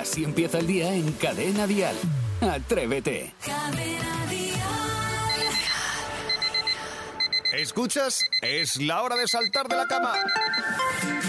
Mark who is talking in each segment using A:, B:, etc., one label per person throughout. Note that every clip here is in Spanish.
A: Así empieza el día en Cadena Dial. Atrévete.
B: ¿Escuchas? Es la hora de saltar de la cama.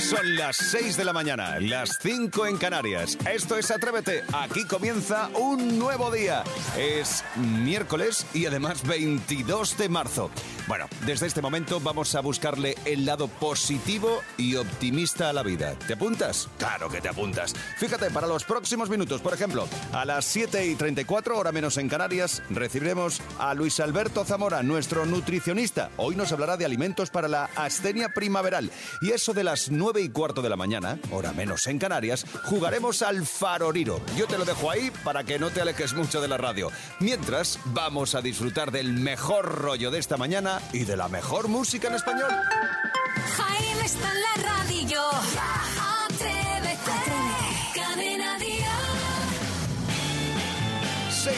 B: Son las 6 de la mañana, las 5 en Canarias. Esto es Atrévete. Aquí comienza un nuevo día. Es miércoles y además 22 de marzo. Bueno, desde este momento vamos a buscarle el lado positivo y optimista a la vida. ¿Te apuntas? Claro que te apuntas. Fíjate, para los próximos minutos, por ejemplo, a las 7 y 34, hora menos en Canarias, recibiremos a Luis Alberto Zamora, nuestro nutricionista. Hoy nos hablará de alimentos para la astenia primaveral. Y eso de las 9 y cuarto de la mañana, hora menos en Canarias, jugaremos al faroriro. Yo te lo dejo ahí para que no te alejes mucho de la radio. Mientras, vamos a disfrutar del mejor rollo de esta mañana y de la mejor música en español.
C: Jaime está en la radio.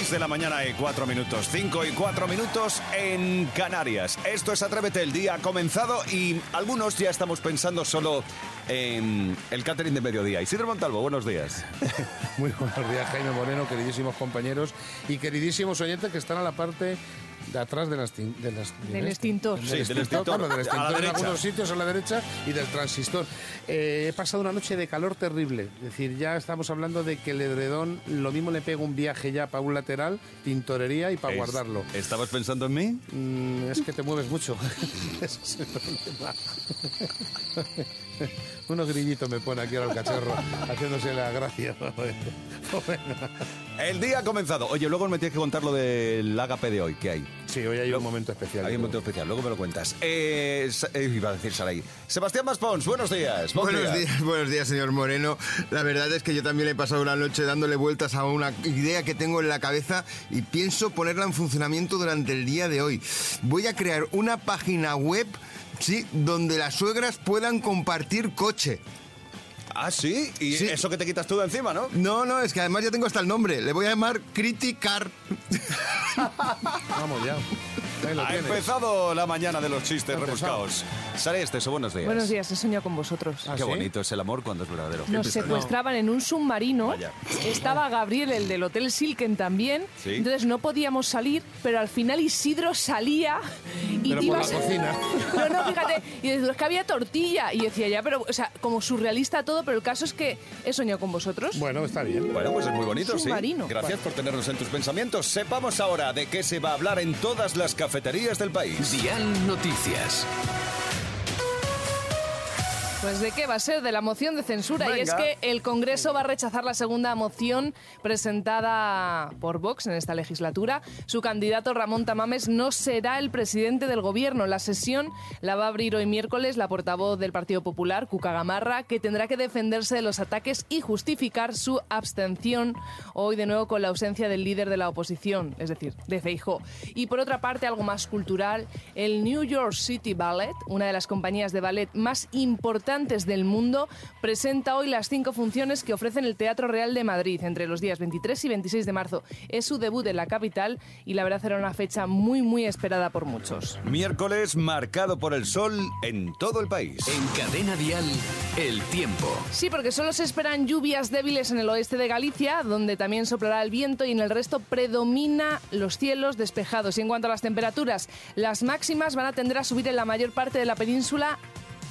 B: 6 de la mañana y 4 minutos, 5 y 4 minutos en Canarias. Esto es Atrévete, el día ha comenzado y algunos ya estamos pensando solo en el catering de mediodía. Isidro Montalvo, buenos días.
D: Muy buenos días, Jaime Moreno, queridísimos compañeros y queridísimos oyentes que están a la parte de atrás de las, de las-
E: Del extintor.
B: Sí, del extintor.
D: claro, del extintor en
B: derecha.
D: algunos sitios a la derecha y del transistor. Eh, he pasado una noche de calor terrible. Es decir, ya estamos hablando de que el edredón lo mismo le pega un viaje ya para un lateral, tintorería y para
B: Es-
D: guardarlo.
B: ¿Estabas pensando en mí?
D: Mm, es que te mueves mucho. Ese es el problema. Unos grillitos me pone aquí ahora el cachorro, haciéndose la gracia.
B: El día ha comenzado. Oye, luego me tienes que contar lo del ágape de hoy, ¿qué hay?
D: Sí, hoy hay un momento especial.
B: Hay un momento especial, luego me lo cuentas. Eh, eh, iba a decir Saray. Sebastián Maspons, buenos días. Buen
F: Buenos
B: día.
F: días, buenos días, señor Moreno. La verdad es que yo también he pasado una noche dándole vueltas a una idea que tengo en la cabeza y pienso ponerla en funcionamiento durante el día de hoy. Voy a crear una página web, sí, donde las suegras puedan compartir coche.
B: Ah, sí. Y
F: Sí.
B: eso que te quitas tú de encima, ¿no?
F: No, no, es que además ya tengo hasta el nombre. Le voy a llamar Criticar.
D: Vamos ya.
B: Ha
D: tienes.
B: empezado la mañana de los chistes rebuscados. Sara Esteso, buenos días.
E: Buenos días, he soñado con vosotros.
D: Ah,
B: Qué
D: ¿sí?
B: bonito es el amor cuando es verdadero.
E: Nos secuestraban en un submarino.
B: Vaya.
E: Estaba Gabriel, el del Hotel Silken también.
B: Sí.
E: Entonces no podíamos salir, pero al final Isidro salía y
D: Pero
E: te
D: por
E: ibas-
D: la cocina.
E: No, no, fíjate. Y decía, es que había tortilla. Y decía, ya, pero, o sea, como surrealista todo, pero el caso es que he soñado con vosotros.
D: Bueno, está bien.
B: Bueno, pues es muy bonito, sí.
E: Submarino.
B: Gracias por tenernos en tus pensamientos. Sepamos ahora de qué se va a hablar en todas las cafeterías del país.
A: Dial Noticias.
E: Pues de qué va a ser, de la moción de censura. Y es
B: Venga.
E: que el Congreso va a rechazar la segunda moción presentada por Vox en esta legislatura. Su candidato Ramón Tamames no será el presidente del gobierno. La sesión la va a abrir hoy miércoles la portavoz del Partido Popular, Cuca Gamarra, que tendrá que defenderse de los ataques y justificar su abstención hoy de nuevo con la ausencia del líder de la oposición, es decir, de Feijó. Y por otra parte, algo más cultural, el New York City Ballet, una de las compañías de ballet más importantes del mundo, presenta hoy las cinco funciones que ofrecen el Teatro Real de Madrid entre los días 23 y 26 de marzo. Es su debut en la capital y la verdad era una fecha muy, muy esperada por muchos.
B: Miércoles marcado por el sol en todo el país.
A: En Cadena Dial, el tiempo.
E: Sí, porque solo se esperan lluvias débiles en el oeste de Galicia, donde también soplará el viento y en el resto predomina los cielos despejados. Y en cuanto a las temperaturas, las máximas van a tender a subir en la mayor parte de la península.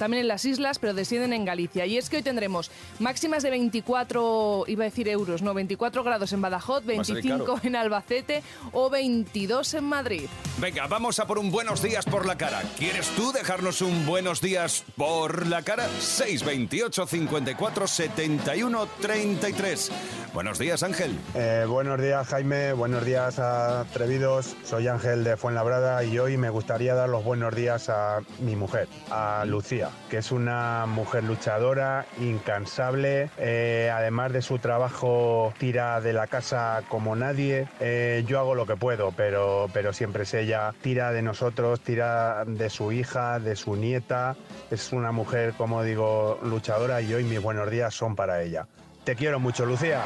E: También en las islas, pero descienden en Galicia. Y es que hoy tendremos máximas de 24, iba a decir euros, no, 24 grados en Badajoz,
B: Va a salir
E: 25
B: caro.
E: en Albacete o 22 en Madrid.
B: Venga, vamos a por un buenos días por la cara. ¿Quieres tú dejarnos un buenos días por la cara? 628 54 71 33. Buenos días, Ángel.
G: Eh, buenos días Jaime, buenos días atrevidos. Soy Ángel de Fuenlabrada y hoy me gustaría dar los buenos días a mi mujer, a Lucía, que es una mujer luchadora, incansable. eh, además de su trabajo, tira de la casa como nadie. Eh, yo hago lo que puedo, pero, pero siempre es ella. Tira de nosotros, tira de su hija, de su nieta. Es una mujer, como digo, luchadora y hoy mis buenos días son para ella. Te quiero mucho, Lucía.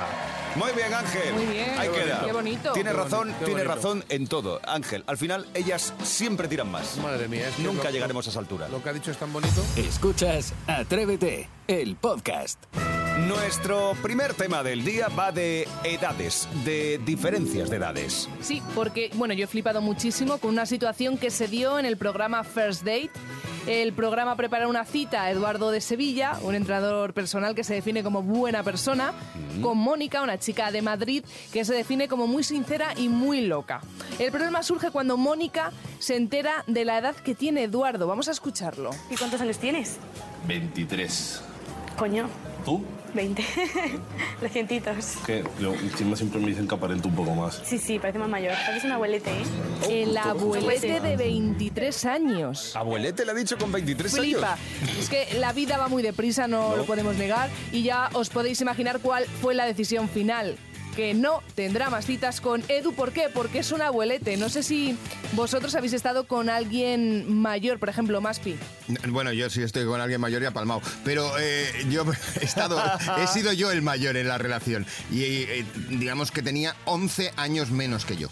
B: Muy bien, Ángel.
E: Muy bien.
B: Ahí
E: Qué
B: queda.
E: bonito. Qué bonito.
B: Tiene
D: Qué
B: razón,
D: bonito,
B: tiene razón en todo. Ángel, al final ellas siempre tiran más.
D: Madre mía, es que
B: Nunca
D: lo-
B: llegaremos a esa altura.
D: Lo que ha dicho es tan bonito.
A: Escuchas Atrévete, el podcast.
B: Nuestro primer tema del día va de edades, de diferencias de edades.
E: Sí, porque, bueno, yo he flipado muchísimo con una situación que se dio en el programa First Date. El programa prepara una cita a Eduardo de Sevilla, un entrenador personal que se define como buena persona, con Mónica, una chica de Madrid que se define como muy sincera y muy loca. El problema surge cuando Mónica se entera de la edad que tiene Eduardo. Vamos a escucharlo.
H: ¿Y cuántos años tienes?
I: 23.
H: Coño,
I: ¿Tú?
H: 20. Recientitos.
I: Que yo, encima siempre me dicen que aparento un poco más.
H: Sí, sí, parece más mayor. Pareces un abuelete, ¿eh?
E: El abuelete de 23 años.
B: Abuelete le ha dicho con 23
E: Flipa.
B: años.
E: Es que la vida va muy deprisa, no, lo podemos negar. Y ya os podéis imaginar cuál fue la decisión final. Que no tendrá más citas con Edu. ¿Por qué? Porque es un abuelete. No sé si vosotros habéis estado con alguien mayor, por ejemplo, Maspi.
F: Bueno, yo sí estoy con alguien mayor y apalmado. Pero eh, yo he estado, he sido yo el mayor en la relación. Y eh, digamos que tenía 11 años menos que yo.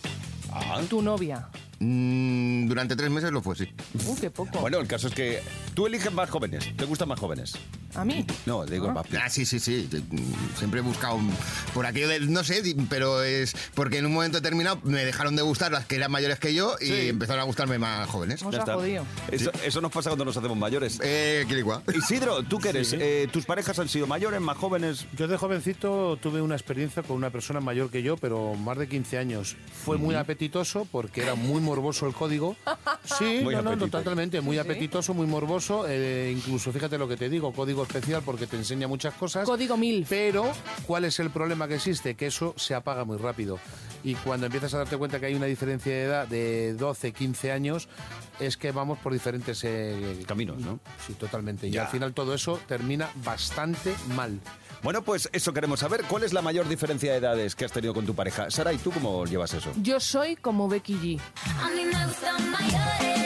E: Tu novia.
F: Mm, durante tres meses lo fue, sí.
E: Uh, qué poco.
B: Bueno, el caso es que tú eliges más jóvenes. ¿Te gustan más jóvenes?
E: ¿A mí?
B: No, digo, va-
F: Ah, sí, sí, sí. Mm, Siempre he buscado un- por aquello del, no sé, di- pero es porque en un momento determinado me dejaron de gustar las que eran mayores que yo y
B: Sí.
F: empezaron a gustarme más jóvenes.
E: Os
B: ya
E: ha jodido.
B: Eso, eso nos pasa cuando nos hacemos mayores.
F: Eh, Quiligua.
B: Isidro, ¿tú qué eres? Eh, ¿Tus parejas han sido mayores, más jóvenes?
D: Yo de jovencito tuve una experiencia con una persona mayor que yo, pero más de 15 años. Fue muy apetitoso porque era muy morboso el código. Sí,
B: Muy
D: no, totalmente. Muy apetitoso, muy morboso. Eh, incluso, fíjate lo que te digo, código especial porque te enseña muchas cosas.
E: Código MILF.
D: Pero, ¿cuál es el problema que existe? Que eso se apaga muy rápido. Y cuando empiezas a darte cuenta que hay una diferencia de edad de 12, 15 años, es que vamos por diferentes eh,
B: Caminos, ¿no?
D: Sí, totalmente. Y
B: Ya.
D: al final todo eso termina bastante mal.
B: Bueno, pues eso queremos saber. ¿Cuál es la mayor diferencia de edades que has tenido con tu pareja? Sara, ¿y tú cómo llevas eso?
E: Yo soy como Becky G.
C: A mí me gustan mayores.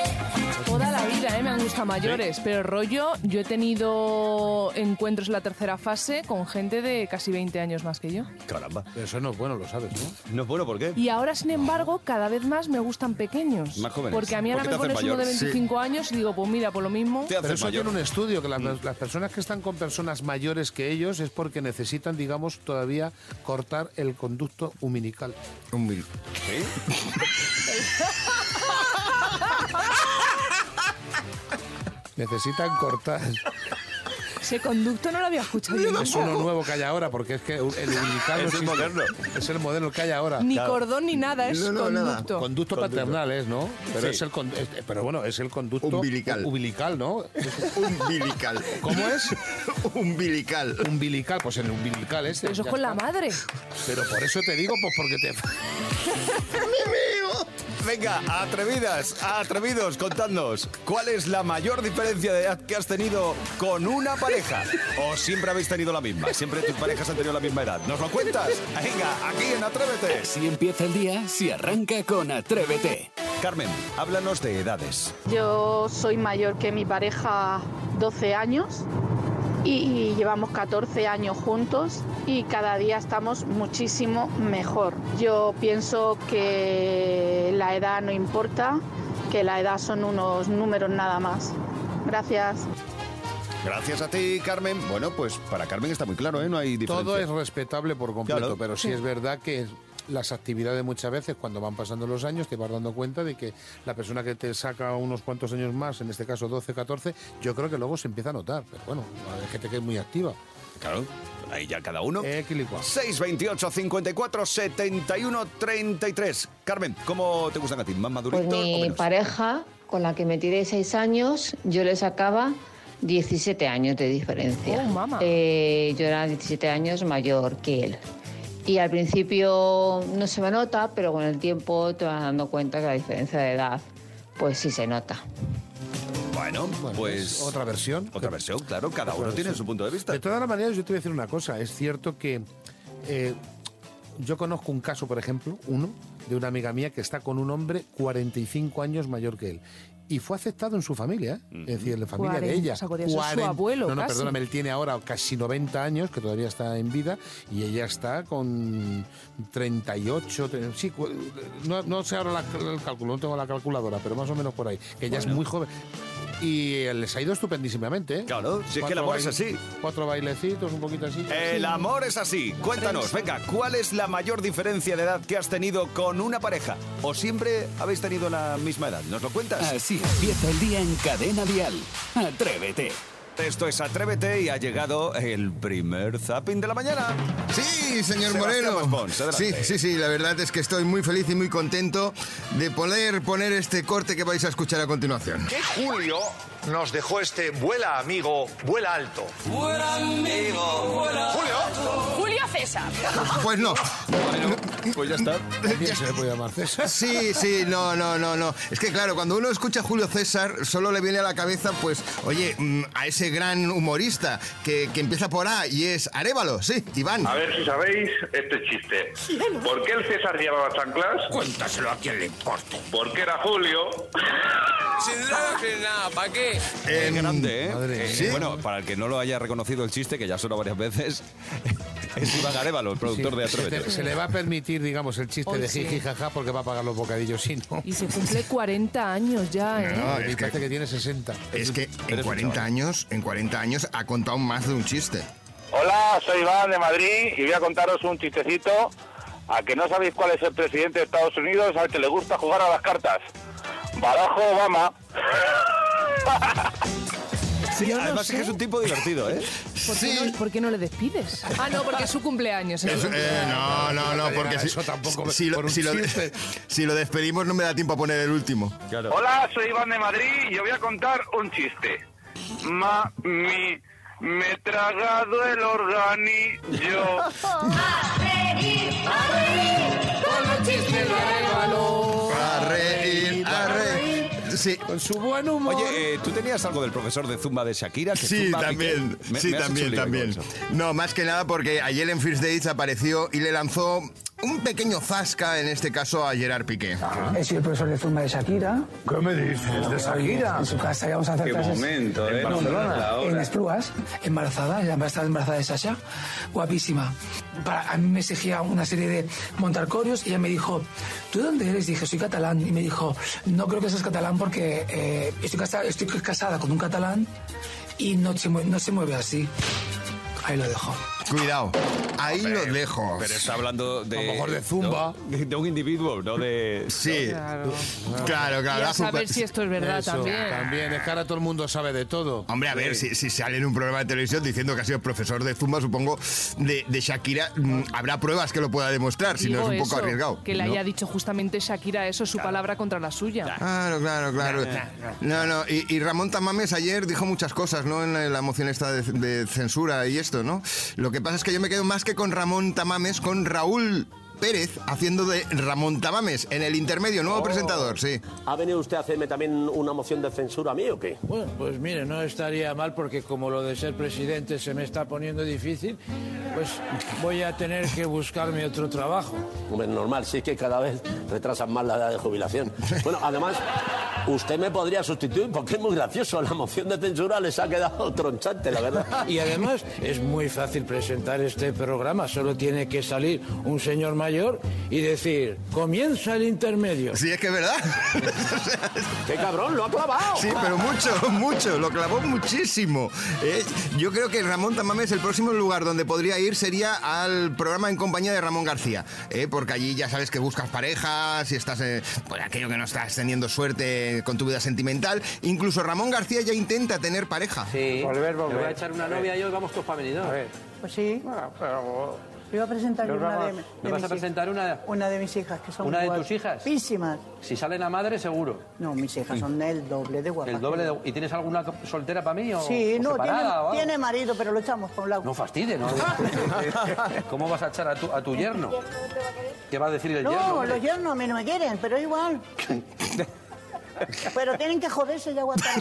E: Toda la vida ¿eh? me han gustado mayores, pero rollo, yo he tenido encuentros en la tercera fase con gente de casi 20 años más que yo.
B: Caramba.
D: Pero eso no es bueno, lo sabes, ¿no?
B: No es bueno, ¿por qué?
E: Y ahora, sin embargo, cada vez más me gustan pequeños.
B: Más jóvenes.
E: Porque a mí ahora me pones uno de
B: mayor.
E: 25 años y digo, pues mira, por lo mismo.
B: Te
D: Pero eso
B: mayor.
D: tiene un estudio, que las, las personas que están con personas mayores que ellos es porque necesitan, digamos, todavía cortar el conducto umbilical.
F: Un mil.
D: Necesitan cortar.
E: Ese conducto no lo había escuchado yo
D: Es uno nuevo que hay ahora, porque es que el umbilical no
B: Es el moderno.
D: Es el modelo que hay ahora.
E: Ni cordón ni nada, es
F: No, no, nada.
E: conducto.
D: Conducto paternal es, ¿no? Pero
B: Sí.
D: es el con- es- pero bueno, es el conducto
F: Umbilical.
D: umbilical, ¿no?
F: Umbilical.
D: ¿Cómo es?
F: Umbilical.
D: Umbilical, pues el umbilical este.
E: Eso es con la madre.
D: Pero por eso te digo, pues porque te
B: Venga, atrevidas, atrevidos, contadnos, ¿cuál es la mayor diferencia de edad que has tenido con una pareja? ¿O siempre habéis tenido la misma? ¿Siempre tus parejas han tenido la misma edad? ¿Nos lo cuentas? Venga, aquí en Atrévete.
A: Si empieza el día, si arranca con Atrévete.
B: Carmen, háblanos de edades.
J: Yo soy mayor que mi pareja 12 años y llevamos 14 años juntos y cada día estamos muchísimo mejor. Yo pienso que la edad no importa, que la edad son unos números nada más. Gracias.
B: Gracias a ti, Carmen. Bueno, pues para Carmen está muy claro, ¿eh? No hay diferencia.
D: Todo es respetable por completo,
B: Claro.
D: pero sí es verdad que las actividades muchas veces, cuando van pasando los años, te vas dando cuenta de que la persona que te saca unos cuantos años más, en este caso 12, 14, yo creo que luego se empieza a notar. Pero bueno, hay gente que es muy activa.
B: Claro, ahí ya cada uno.
D: Eh, Quilicua.
B: 628 54 71 33. Carmen, ¿cómo te gustan a ti? ¿Más
K: Pues
B: maduritos o
K: mi
B: menos?
K: pareja, con la que me tiré seis años, yo le sacaba 17 años de diferencia.
E: Oh, mamá.
K: Eh, yo era 17 años mayor que él. Y al principio no se me nota, pero con el tiempo te vas dando cuenta que la diferencia de edad, pues sí se nota.
B: Bueno,
D: Bueno,
B: pues...
D: es otra versión.
B: Otra versión, claro, cada uno tiene su punto de vista.
D: De todas las maneras, yo te voy a decir una cosa. Es cierto que eh, yo conozco un caso, por ejemplo, uno, de una amiga mía que está con un hombre 45 años mayor que él. Y fue aceptado en su familia, ¿eh? es decir, en la familia de
E: 40,
D: ella.
E: o sea, su
D: 40
E: abuelo,
D: No, no,
E: casi.
D: perdóname, él tiene ahora casi 90 años, que todavía está en vida, y ella está con 38, tre- sí, cu- no, no sé ahora la- el cálculo, no tengo la calculadora, pero más o menos por ahí, que ella es muy joven. Y les ha ido estupendísimamente, ¿eh?
B: Claro, si es que el amor es así.
D: Cuatro bailecitos, un poquito así.
B: El amor es así. Cuéntanos, venga, ¿cuál es la mayor diferencia de edad que has tenido con una pareja? ¿O siempre habéis tenido la misma edad? ¿Nos lo cuentas?
A: Así empieza el día en Cadena Dial. Atrévete.
B: Esto es Atrévete y ha llegado el primer zapping de la mañana.
F: Sí, señor
B: Sebastián
F: Moreno.
B: Maspons,
F: Sí, sí, sí, la verdad es que estoy muy feliz y muy contento de poder poner este corte que vais a escuchar a continuación.
L: que Julio nos dejó este vuela amigo, vuela alto. Vuela amigo, Julio.
H: Julio César.
F: Pues no.
B: Pues ya está.
D: También se le puede llamar César.
F: Sí, sí, no, no, no, no. Es que claro, cuando uno escucha a Julio César, solo le viene a la cabeza, pues, oye, mm, a ese gran humorista que, que empieza por A y es Arevalo, sí, Iván.
M: A ver si sabéis este chiste. ¿Por qué el César llevaba chanclas?
L: Cuéntaselo a quien le importe.
M: Porque era Julio.
N: Sin nada, sin nada, ¿para qué?
B: Qué
F: Em,
B: grande, ¿eh?
D: madre
B: Eh,
F: ¿sí?
B: Bueno, para el que no lo haya reconocido el chiste, que ya sonó varias veces, es Iván Arevalo, el productor de
D: Sí,
B: Atrévete.
D: te- se le va a permitir, digamos, el chiste
E: Hoy
D: de
E: sí.
D: jiji jaja porque va a pagar los bocadillos si no.
E: Y se cumple 40 años ya, ¿eh?
F: No,
D: Y
F: es que,
D: tiene 60.
F: es que en
B: Eres un
F: 40
B: chaval.
F: años, en 40 años ha contado más de un chiste.
M: Hola, soy Iván de Madrid y voy a contaros un chistecito. A que no sabéis cuál es el presidente de Estados Unidos al que le gusta jugar a las cartas. Barajo Obama.
B: Sí,
E: Yo no
B: además es que es un tipo divertido, ¿eh?
E: ¿Por, qué no, por qué no le despides? Ah, no, porque es su cumpleaños. es su
F: Eso, eh,
E: cumpleaños.
F: no, no, no, porque si,
D: Eso tampoco,
F: si,
D: por
F: lo,
D: un
F: si, lo,
D: chiste.
F: si lo despedimos no me da tiempo a poner el último.
B: Claro.
M: Hola, soy Iván de Madrid y os voy a contar un chiste. Ma, mi, me he tragado el organillo.
F: A Sí.
D: Con su buen humor.
B: Oye, eh, ¿tú tenías algo del profesor de Zumba de Shakira? Que
F: Sí,
B: Zumba
F: también?
B: Me-
F: sí,
B: me
F: también, también. No, más que nada porque ayer en First Dates apareció y le lanzó un pequeño zasca, en este caso a Gerard Piqué.
O: He sido el profesor de Zumba de Shakira.
L: ¿Qué me dices de Shakira?
O: En su casa íbamos a hacer
M: Qué
O: clases.
M: momento, ¿eh?
O: No,
M: Barcelona,
O: en. Esplugas, embarazada, ya estaba embarazada de Sasha, guapísima. Para, a mí me exigía una serie de montar corios y ella me dijo, ¿tú de dónde eres? Dije, soy catalán. Y me dijo, no creo que seas catalán porque eh, estoy, casa- estoy casada con un catalán y no se, mue- no se mueve así. Ahí lo dejo.
F: Cuidado, ahí lo dejo.
B: Pero está hablando de...
D: A lo mejor de Zumba.
B: ¿no? De un individuo, no de...
F: Sí,
E: Claro.
F: claro, claro.
E: Y a saber si esto es verdad
D: Eso,
E: también.
D: También, es que ahora todo el mundo sabe de todo.
F: Hombre, a ver, si, si sale en un programa de televisión diciendo que ha sido profesor de Zumba, supongo, de, de Shakira, mm, habrá pruebas que lo pueda demostrar, si no es un poco
E: eso,
F: arriesgado.
E: Que le
F: ¿no?
E: haya dicho justamente Shakira eso, su palabra contra la suya.
F: Claro, claro, claro. No, no, y, y Ramón Tamames ayer dijo muchas cosas, ¿no? En la, la moción esta de, de censura y esto, ¿no? Lo que pasa es que yo me quedo más que con Ramón Tamames, con Raúl Pérez haciendo de Ramón Tamames en el intermedio, nuevo presentador, sí.
P: ¿Ha venido usted a hacerme también una moción de censura a mí o qué?
Q: Bueno, pues mire, no estaría mal porque como lo de ser presidente se me está poniendo difícil, pues voy a tener que buscarme otro trabajo.
P: Hombre, normal, sí que cada vez retrasan más la edad de jubilación. Bueno, además, usted me podría sustituir porque es muy gracioso. La moción de censura les ha quedado tronchante, la verdad.
Q: Y además es muy fácil presentar este programa, solo tiene que salir un señor mayor y decir, comienza el intermedio.
F: Sí, es que es verdad.
P: ¡Qué cabrón, lo ha clavado!
F: Sí, pero mucho, mucho, lo clavó muchísimo. ¿eh? Yo creo que Ramón Tamames, el próximo lugar donde podría ir sería al programa en compañía de Ramón García, ¿eh? porque allí ya sabes que buscas parejas y estás, eh, pues aquello que no estás teniendo suerte con tu vida sentimental. Incluso Ramón García ya intenta tener pareja.
P: Sí.
Q: Volver, volver.
P: Le voy a echar una novia y hoy vamos todos para.
Q: A ver,
R: Pues sí.
Q: pero...
R: Iba a presentar una de,
Q: vamos.
R: de
P: ¿Me vas
R: mis
P: a presentar
R: hijas.
P: una?
R: Una de mis hijas, que son
P: ¿Una de tus hijas?
R: guapísimas.
P: Si salen a madre, seguro.
R: No, mis hijas son el doble de guapas.
P: El doble de... ¿Y tienes alguna soltera para mí o,
R: Sí,
P: o
R: no, tiene,
P: o
R: tiene marido, pero lo echamos por un lado.
P: No fastide, ¿no? ¿Cómo vas a echar a tu, a tu yerno? ¿Qué va a decir el yerno?
R: No, los yernos a mí no me quieren, pero igual. pero tienen que joderse y aguantar.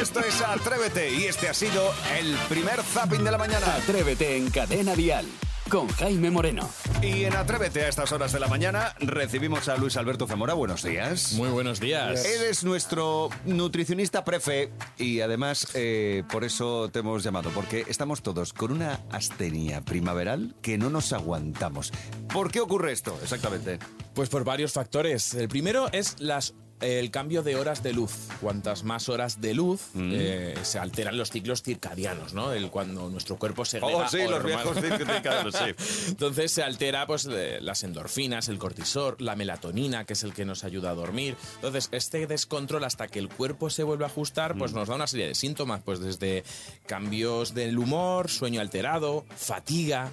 B: Esto es Atrévete y este ha sido el primer zapping de la mañana.
A: Atrévete en Cadena Dial. Con Jaime Moreno.
B: Y en Atrévete a estas horas de la mañana recibimos a Luis Alberto Zamora. Buenos días.
S: Muy buenos días.
B: Él es nuestro nutricionista prefe y además eh, por eso te hemos llamado, porque estamos todos con una astenia primaveral que no nos aguantamos. ¿Por qué ocurre esto exactamente?
S: Pues por varios factores. El primero es las el cambio de horas de luz. Cuantas más horas de luz,
B: Mm.
S: eh, se alteran los ciclos circadianos, ¿no? El, cuando nuestro cuerpo segrega
B: Oh, sí, los viejos circadianos, sí.
S: Entonces se altera pues, eh, las endorfinas, el cortisol, la melatonina, que es el que nos ayuda a dormir. Entonces, este descontrol hasta que el cuerpo se vuelve a ajustar, pues
B: Mm.
S: nos da una serie de síntomas, pues desde cambios del humor, sueño alterado, fatiga.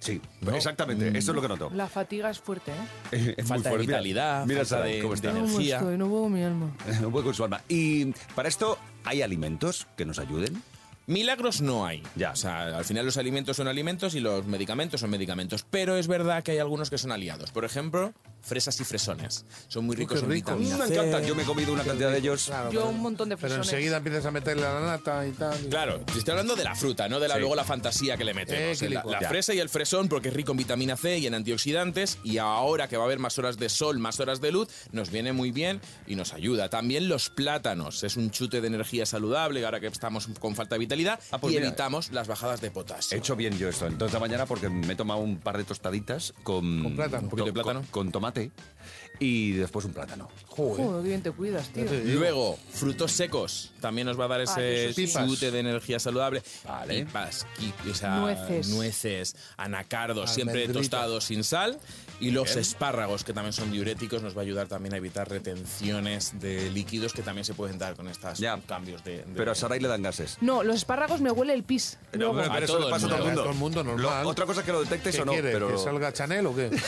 B: Sí, exactamente, eso es lo que noto.
E: La fatiga es fuerte, ¿eh?
B: Es
S: Falta de
B: fuerte. Mira,
S: vitalidad,
B: mira
S: falta de-
B: cómo está.
S: de
E: ¿Cómo
S: energía.
E: estoy? No puedo con mi alma.
B: Un poco con su alma. Y para esto, ¿hay alimentos que nos ayuden?
S: Milagros no hay. Ya. O sea, al final los alimentos son alimentos y los medicamentos son medicamentos. Pero es verdad que hay algunos que son aliados. Por ejemplo, fresas y fresones. Son muy ricos en
D: ricos.
S: vitamina
B: Me
S: C.
B: encanta, yo me he comido una cantidad de ellos.
E: Yo un montón de
D: Pero
E: fresones.
D: enseguida empiezas a meterle a la nata y tal.
S: Claro, te estoy hablando de la fruta, no de la,
B: Sí.
S: luego la fantasía que le
D: Eh,
S: metemos.
D: qué
S: la
D: licor.
S: la
B: Ya.
S: fresa y el fresón, porque es rico en vitamina C y en antioxidantes, y ahora que va a haber más horas de sol, más horas de luz, nos viene muy bien y nos ayuda. También los plátanos, es un chute de energía saludable, ahora que estamos con falta de vitalidad,
B: Ah, pues
S: y
B: mira.
S: evitamos las bajadas de potasio.
B: He hecho bien yo esto. Entonces de mañana porque me he tomado un par de tostaditas con,
D: Con plátano.
S: Un poquito de plátano.
B: Con, con 待て。Y después un plátano.
D: Joder.
E: Joder, bien te cuidas, tío.
S: Luego, frutos secos. También nos va a dar
E: Ah,
S: ese chute de energía saludable.
B: Vale.
S: Pipas, qui- o sea,
E: Nueces.
S: nueces, anacardos, siempre tostados sin sal. Y los espárragos, que también son diuréticos, nos va a ayudar también a evitar retenciones de líquidos que también se pueden dar con estos
B: Ya.
S: cambios de, de-
B: Pero a Saray le dan gases.
E: No, los espárragos me huele el pis.
B: No,
E: Luego.
B: pero
S: A
B: eso
S: todo
B: le
S: el
B: pasa a todo el
S: mundo.
D: todo el mundo, normal.
B: Lo- otra cosa que lo detectes
D: ¿Qué
B: o no,
D: quiere?
B: pero...
D: ¿Que salga Chanel o qué?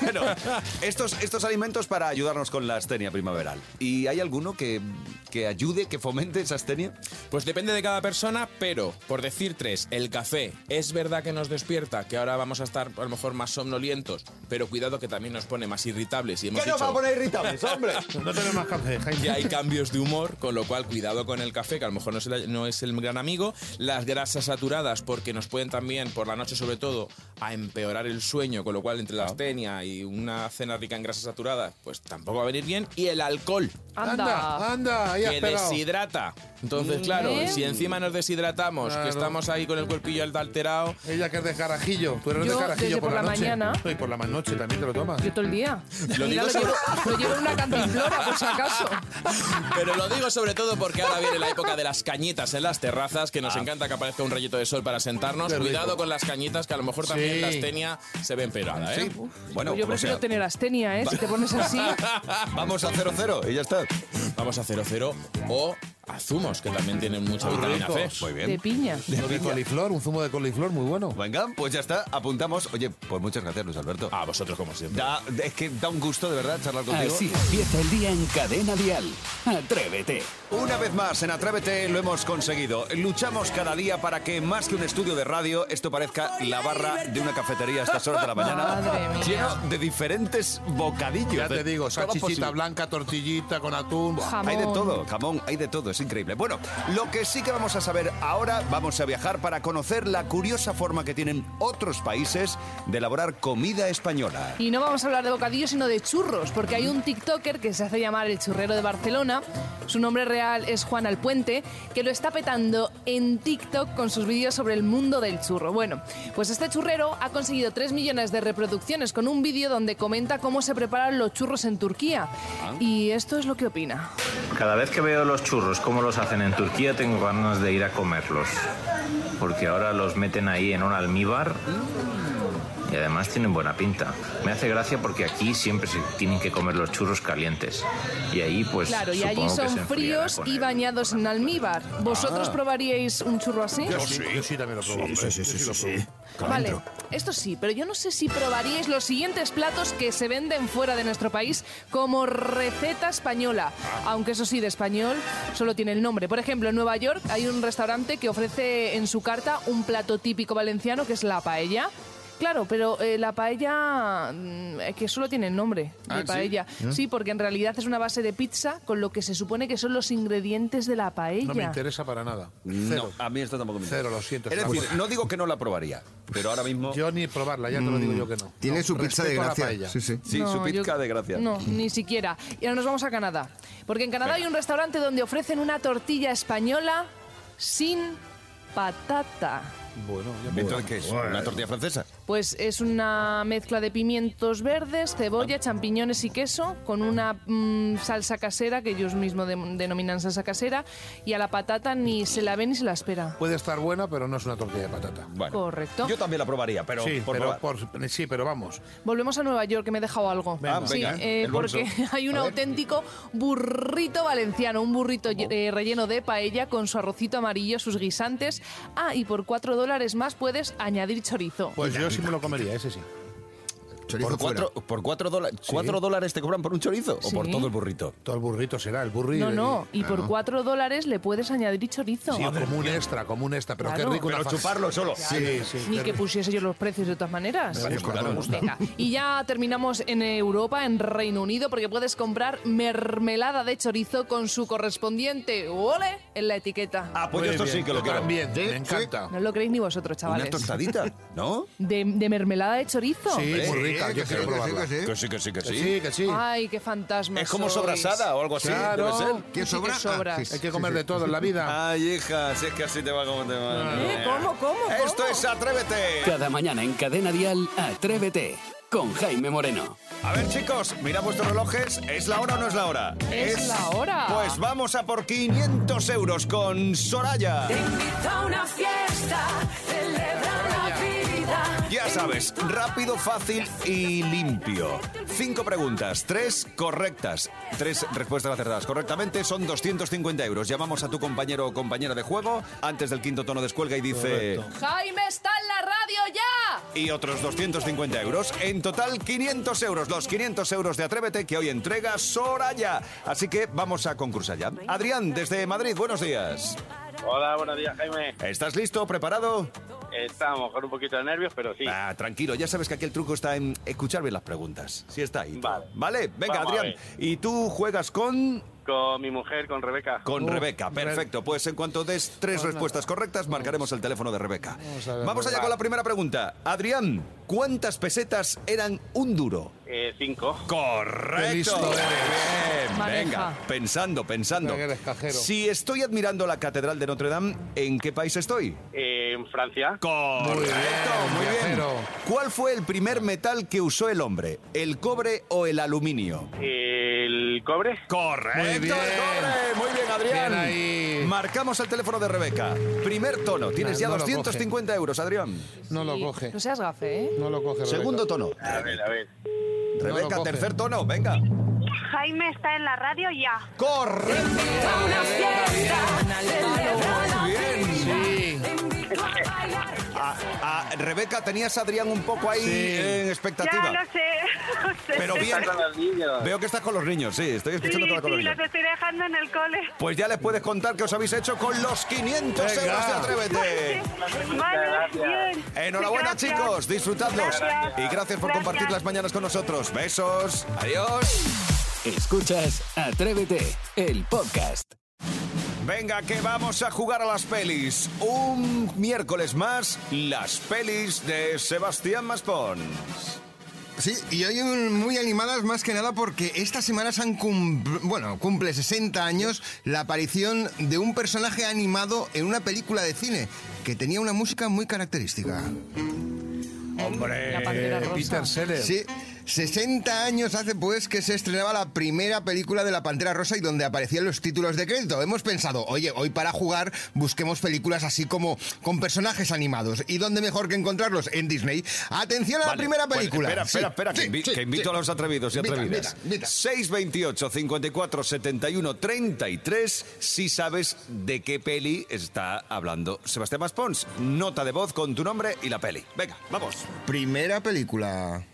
B: Bueno, estos, estos alimentos para ayudarnos con la astenia primaveral. ¿Y hay alguno que, que ayude, que fomente esa astenia?
S: Pues depende de cada persona, pero por decir tres, el café es verdad que nos despierta, que ahora vamos a estar a lo mejor más somnolientos, pero cuidado que también nos pone más irritables y hemos
B: ¿Qué nos va a poner irritables, hombre?
D: No tenemos más café,
S: que
D: Jaime.
S: hay cambios de humor, con lo cual cuidado con el café, que a lo mejor no es el, no es el gran amigo. Las grasas saturadas, porque nos pueden también, por la noche sobre todo, a empeorar el sueño, con lo cual entre la astenia y una cena rica en grasas saturadas, pues tampoco va a venir bien. Y el alcohol,
E: Anda.
D: anda, ahí has
S: que
D: pegado.
S: deshidrata. Entonces, claro, si encima nos deshidratamos,
D: Claro.
S: que estamos ahí con el cuerpillo alterado,
D: Ella que es de carajillo. Tú eres
E: Yo,
D: de carajillo
E: desde
D: por,
E: por la
D: noche.
E: mañana.
D: Y por la ma- noche también te lo tomas.
E: Yo todo el día.
S: Lo
E: Mira,
S: digo
E: lo,
S: sobre-
E: llevo, lo llevo en una cantimplora, por si acaso.
S: Pero lo digo sobre todo porque ahora viene la época de las cañitas en las terrazas, que
B: Ah.
S: nos encanta que aparezca un rayito de sol para sentarnos.
D: Qué rico.
S: Cuidado con las cañitas, que a lo mejor también
D: Sí.
S: la astenia se ve empeorada, ¿eh?
B: Bueno,
E: Yo
B: o
E: prefiero
B: sea,
E: tener astenia, ¿eh? Si te pones así.
B: vamos a 0-0 y ya está.
S: Vamos a 00 o a zumos, que también tienen mucha vitamina C.
B: Muy
E: De
B: bien.
E: piña.
D: De coliflor, un zumo de coliflor muy bueno.
B: Venga, pues ya está, apuntamos. Oye, pues muchas gracias, Luis Alberto.
S: A vosotros, como siempre.
B: Da- es que da un gusto, de verdad, charlar contigo.
A: Así empieza el día en Cadena Dial. Atrévete.
B: Una vez más, en Atrévete lo hemos conseguido. Luchamos cada día para que, más que un estudio de radio, esto parezca la barra de una cafetería a estas horas de la mañana.
E: Madre mía.
B: Lleno de diferentes bocadillos.
D: Ya te digo, salchichita blanca, tortillita con atún. Buah.
E: Jamón.
B: Hay de todo, jamón, hay de todo, es increíble. Bueno, lo que sí que vamos a saber ahora, vamos a viajar para conocer la curiosa forma que tienen otros países de elaborar comida española.
E: Y no vamos a hablar de bocadillos, sino de churros, porque hay un TikToker que se hace llamar el churrero de Barcelona. Su nombre real es Juan Alpuente, que lo está petando en TikTok con sus vídeos sobre el mundo del churro. Bueno, pues este churrero ha conseguido 3 millones de reproducciones con un vídeo donde comenta cómo se preparan los churros en Turquía. Y esto es lo que opina.
T: Cada vez que veo los churros, cómo los hacen en Turquía, tengo ganas de ir a comerlos. Porque ahora los meten ahí en un almíbar y además tienen buena pinta. Me hace gracia porque aquí siempre se tienen que comer los churros calientes. Y ahí pues...
E: Claro, y allí son fríos y
T: el-
E: bañados en almíbar. ¿Vosotros
D: Ah.
E: probaríais un churro así?
D: Yo sí, yo sí también lo probo. hombre. Yo lo probo.
E: Vale, esto sí, pero yo no sé si probaríais los siguientes platos que se venden fuera de nuestro país como receta española. Aunque eso sí, de español solo tiene el nombre. Por ejemplo, en Nueva York hay un restaurante que ofrece en su carta un plato típico valenciano que es la paella. Claro, pero eh, la paella, mm, es que solo tiene el nombre
B: Ah,
E: de
B: ¿sí?
E: paella.
B: ¿Eh?
E: Sí, porque en realidad es una base de pizza con lo que se supone que son los ingredientes de la paella.
D: No me interesa para nada. Cero.
B: No, a mí esto tampoco me
D: Cero,
B: interesa.
D: lo siento.
B: Es decir, no digo que no la probaría, pero ahora mismo...
D: Yo ni probarla, ya te lo digo yo que no.
F: Tiene
D: No,
F: su pizza de
D: respeto a la
F: gracia.
D: paella.
F: Sí, sí.
B: Sí,
E: No,
B: su
E: yo-
B: pizca de gracia.
E: No, ni siquiera. Y ahora nos vamos a Canadá. Porque en Canadá hay un restaurante donde ofrecen una tortilla española sin patata.
D: Bueno, ya
B: Entonces, ¿qué es? ¿Una tortilla francesa?
E: Pues es una mezcla de pimientos verdes, cebolla, champiñones y queso, con una mm, salsa casera, que ellos mismos de- denominan salsa casera, y a la patata ni se la ve ni se la espera.
D: Puede estar buena, pero no es una tortilla de patata.
B: Bueno,
E: Correcto.
B: Yo también la probaría, pero
D: sí,
B: por
D: pero, por- sí, pero vamos.
E: Volvemos a Nueva York, que me he dejado algo.
B: Venga.
E: sí,
B: Ah, venga,
E: eh, porque hay un auténtico burrito valenciano, un burrito eh, relleno de paella con su arrocito amarillo, sus guisantes. Ah, y por cuatro dólares más puedes añadir chorizo.
D: Pues yo sí me lo comería, ese sí.
F: Chorizo
B: ¿Por cuatro, por cuatro, dólares, cuatro dólares te cobran por un chorizo o por todo el burrito?
D: Todo el burrito será, el burrito.
E: No, no, y por cuatro dólares le puedes añadir chorizo.
D: Sí, como un extra, como un extra, pero
E: Claro.
D: qué rico una
B: Pero chuparlo solo.
D: Sí, sí.
E: Ni que
D: rico.
E: pusiese yo los precios de todas maneras.
D: Me gusta, me gusta.
E: Venga, y ya terminamos en Europa, en Reino Unido, porque puedes comprar mermelada de chorizo con su correspondiente ole en la etiqueta.
B: Ah, pues esto
D: bien,
B: sí que lo quiero.
D: También, me encanta.
E: No lo creéis ni vosotros,
B: Una
E: chavales.
B: tostadita, ¿no?
E: De, de mermelada de chorizo.
D: Sí, muy
F: Sí,
D: rica, yo
F: sí,
D: quiero
F: que sí,
D: probarla.
F: que sí.
B: Que sí, que sí, que sí.
D: sí, que sí.
E: Ay, qué fantasma.
B: Es como
E: sois.
B: sobrasada o algo así,
D: Claro.
B: debe ser.
F: ¿Quién
E: Sí que
F: sobra?
E: sobras.
F: Ah, sí,
D: Hay que comer de todo en la vida.
B: Ay, hija, si es que así te va como te va.
E: ¿Eh? ¿Cómo, cómo,
B: Esto es Atrévete.
A: Cada mañana en Cadena Dial, Atrévete con Jaime Moreno.
B: A ver, chicos, mira vuestros relojes. ¿Es la hora o no es la hora?
E: Es la hora.
B: Pues vamos a por 500 euros con Soraya.
C: una fiesta,
B: sabes, rápido, fácil y limpio. Cinco preguntas, tres correctas, tres respuestas acertadas. Correctamente son 250 euros. Llamamos a tu compañero o compañera de juego antes del quinto tono descuelga y dice...
D: Correcto.
E: Jaime está en la radio ya.
B: Y otros 250 euros. En total, 500 euros. Los 500 euros de Atrévete que hoy entrega Soraya. Así que vamos a concursar ya. Adrián, desde Madrid, buenos días.
M: Hola, buenos días, Jaime.
B: ¿Estás listo? ¿Preparado?
M: Estamos con un poquito de nervios, pero sí.
B: Ah, tranquilo, ya sabes que aquí el truco está en escuchar bien las preguntas. Si está ahí.
M: Vale.
B: Vale, venga,
M: Vamos
B: Adrián. Y tú juegas con.
M: Con mi mujer, con Rebeca.
B: Con
D: Uh,
B: Rebeca,
D: Re-
B: perfecto. Pues en cuanto des tres respuestas correctas, marcaremos el teléfono de Rebeca.
D: Vamos a ver,
B: Vamos allá con la primera pregunta. Adrián, ¿cuántas pesetas eran un duro?
M: Eh, cinco.
B: Correcto.
D: Listo.
B: Bien,
E: Maneja.
B: venga, pensando, pensando.
D: Que eres cajero.
B: Si estoy admirando la Catedral de Notre Dame, ¿en qué país estoy?
M: Eh, en Francia.
B: Correcto,
D: Muy bien,
B: muy bien. ¿Cuál fue el primer metal que usó el hombre? ¿El cobre o el aluminio?
M: El cobre.
B: Correcto,
D: Muy bien.
B: el cobre. Muy bien, Adrián.
D: Bien ahí.
B: Marcamos el teléfono de Rebeca. Primer tono. Tienes ya
D: no lo
B: 250 euros, Adrián.
D: No lo coge.
E: No seas gafe, ¿eh?
D: No lo coge. Rebeca.
B: Segundo tono.
M: A ver, a ver.
B: Rebeca, tercer tono. Venga.
H: Jaime está en la radio ya.
B: Correcto.
C: Una fiesta,
B: Bien.
D: Sí.
B: A, a Rebeca, tenías a Adrián un poco ahí
D: Sí.
B: en expectativa.
H: Ya lo sé.
B: Pero bien.
M: Está con los niños.
B: Veo que estás con los niños, sí, estoy
H: Sí,
B: escuchando con los
H: sí,
B: niños.
H: los estoy dejando en el cole.
B: Pues ya les puedes contar qué os habéis hecho con los 500
D: Venga.
B: euros de Atrévete.
H: Vale,
M: gracias.
H: bien.
B: Enhorabuena,
H: Gracias.
B: chicos, disfrutadlos.
H: Gracias.
B: Y gracias por
H: Gracias.
B: compartir las mañanas con nosotros. Besos. Adiós.
A: Escuchas Atrévete, el podcast.
B: Venga, que vamos a jugar a las pelis. Un miércoles más, las pelis de Sebastián Maspons.
F: Sí, y hoy un- muy animadas más que nada porque esta semana se han cum- bueno, cumple 60 años la aparición de un personaje animado en una película de cine que tenía una música muy característica.
D: Hombre,
E: La.
D: Peter Sellers.
F: Sí, 60 años hace pues que se estrenaba la primera película de la Pantera Rosa y donde aparecían los títulos de crédito. Hemos pensado, oye, hoy para jugar busquemos películas así como con personajes animados. ¿Y dónde mejor que encontrarlos? En Disney. Atención a la
B: Vale,
F: primera
B: pues,
F: película.
B: espera, espera,
F: Sí,
B: espera, que,
F: sí,
B: invi-
F: sí,
B: que invito a los atrevidos y atrevidas.
F: invita, invita.
B: 628 54 71 33 si sabes de qué peli está hablando Sebastián Maspons. Nota de voz con tu nombre y la peli. Venga, vamos.
F: Primera película.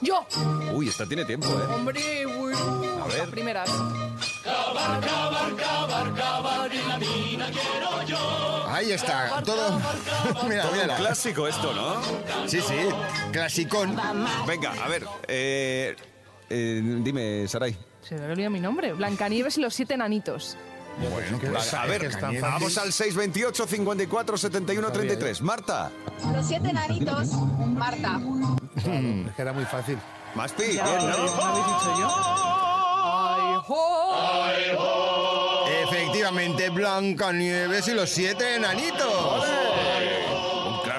E: Yo.
B: Uy, esta tiene tiempo, ¿eh?
E: Hombre, uy.
B: A ver.
E: Las primeras.
F: Ay, Ahí está, todo. mira,
B: Todo un
F: mira.
B: clásico esto, ¿no?
F: Sí, sí, clasicón.
B: Venga, a ver, eh, eh, dime, Saray.
E: Se me olvidado mi nombre. Blancanieves y los siete enanitos.
F: Bueno,
B: Vale, a ver, vamos al 628 54 71 33. Marta.
U: Los siete enanitos, Marta.
D: Es que era muy fácil.
B: Maspi, bien, ¿no?
E: ¿no habéis dicho yo? Ay, jo.
F: Efectivamente, Blancanieves y los siete enanitos.
B: Un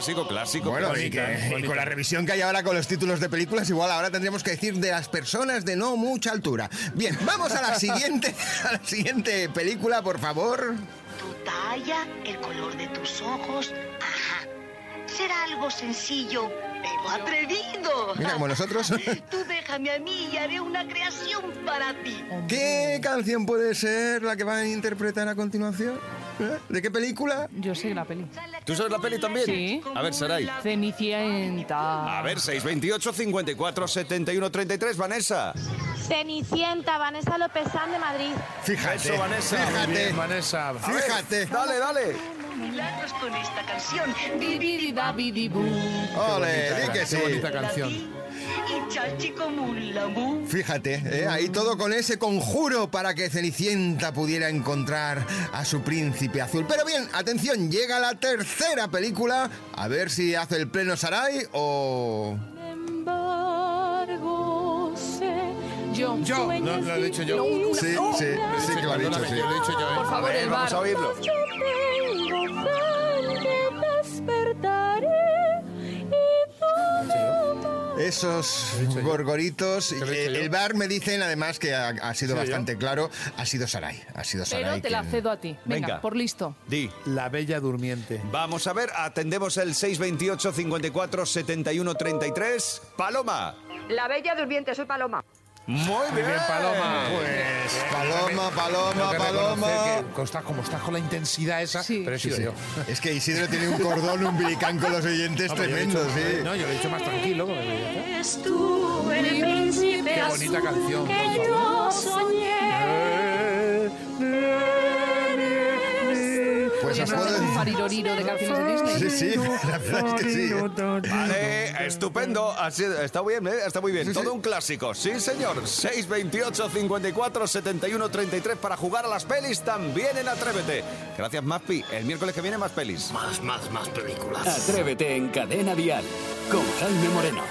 B: clásico, clásico.
F: Bueno,
B: clásico.
F: y, que- y con la revisión que hay ahora con los títulos de películas, igual ahora tendríamos que decir de las personas de no mucha altura. Bien, vamos a la siguiente, a la siguiente película, por favor.
V: Tu talla, el color de tus ojos. Ajá. Será algo sencillo, atrevido.
F: Mira, como nosotros.
V: Tú déjame a mí y haré una creación para ti.
F: ¿Qué canción puede ser la que van a interpretar a continuación? ¿Eh? ¿De qué película?
E: Yo sé la peli.
B: ¿Tú sabes la peli también?
E: Sí.
B: A ver, Saray.
E: Cenicienta.
B: A ver, 628 54 71 33, Vanessa.
U: Cenicienta, Vanessa López San de Madrid.
F: Fíjate,
B: Eso, Vanessa.
F: fíjate,
D: bien, Vanessa.
B: Ver,
F: fíjate.
B: Dale, dale.
V: Milagros con esta canción.
F: Ole, di que sí.
D: Qué bonita canción.
V: Y chachi como un lamú.
F: Fíjate, ¿eh? ahí todo con ese conjuro para que Cenicienta pudiera encontrar a su príncipe azul. Pero bien, atención, llega la tercera película. A ver si hace el pleno Sarai o...
E: Yo.
D: Yo, no, lo he dicho yo.
F: Sí, sí, sí que lo ha dicho, sí.
D: que lo he dicho yo. ¿eh?
E: Por favor,
B: A ver,
E: el
B: vamos
E: bar.
B: a oírlo.
F: Esos gorgoritos.
D: yo.
F: el bar me dicen además que ha, ha sido bastante claro. Ha sido Sarai. Ha sido Sarai.
E: Pero te la cedo a ti. Venga,
B: Venga.
E: por listo.
B: Di.
D: La Bella Durmiente.
B: Vamos a ver, atendemos el 628 54 71 33. Paloma.
U: La bella durmiente, soy Paloma.
B: Muy
D: bien, Paloma.
F: Pues Paloma, Paloma,
D: que
F: Paloma.
D: que estás- como estás con la intensidad esa,
E: Sí.
D: pero he
F: Sí,
D: sido
F: sí.
D: yo.
F: Es que Isidro tiene un cordón umbilical con los oyentes
D: he
F: tremendo,
D: dicho-
F: sí.
D: No, yo lo he dicho más tranquilo.
U: Eres tú el príncipe
D: Qué bonita
U: azul
D: canción,
U: que yo soñé.
F: Os
E: Oye,
F: puedo
E: ¿no haces un
F: decir...
E: fariroriro de canciones de Disney?
F: Sí, sí, la verdad es que sí.
B: Vale, estupendo. Así- está bien, ¿eh? Está muy bien. Todo un clásico. Sí, señor. 628 54 71 33 para jugar a las pelis también en Atrévete. Gracias, Maspi. El miércoles que viene más pelis.
L: Más, más, más películas.
A: Atrévete en Cadena Dial con Jaime Moreno.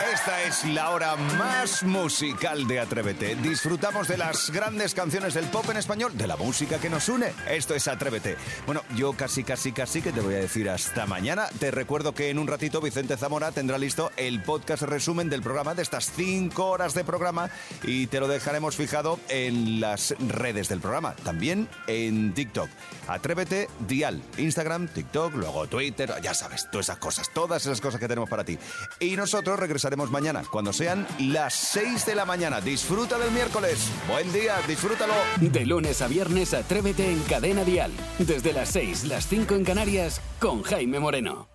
B: Esta es la hora más musical de Atrévete. Disfrutamos de las grandes canciones del pop en español, de la música que nos une. Esto es Atrévete. Bueno, yo casi, casi, casi que te voy a decir hasta mañana. Te recuerdo que en un ratito Vicente Zamora tendrá listo el podcast resumen del programa de estas cinco horas de programa y te lo dejaremos fijado en las redes del programa. También en TikTok. Atrévete Dial. Instagram, TikTok, luego Twitter, ya sabes, todas esas cosas, todas esas cosas que tenemos para ti. Y nosotros regresaremos mañana, cuando sean las 6 de la mañana. Disfruta del miércoles. Buen día, disfrútalo.
A: De lunes a viernes, Atrévete en Cadena Dial. Desde las 6, las 5 en Canarias, con Jaime Moreno.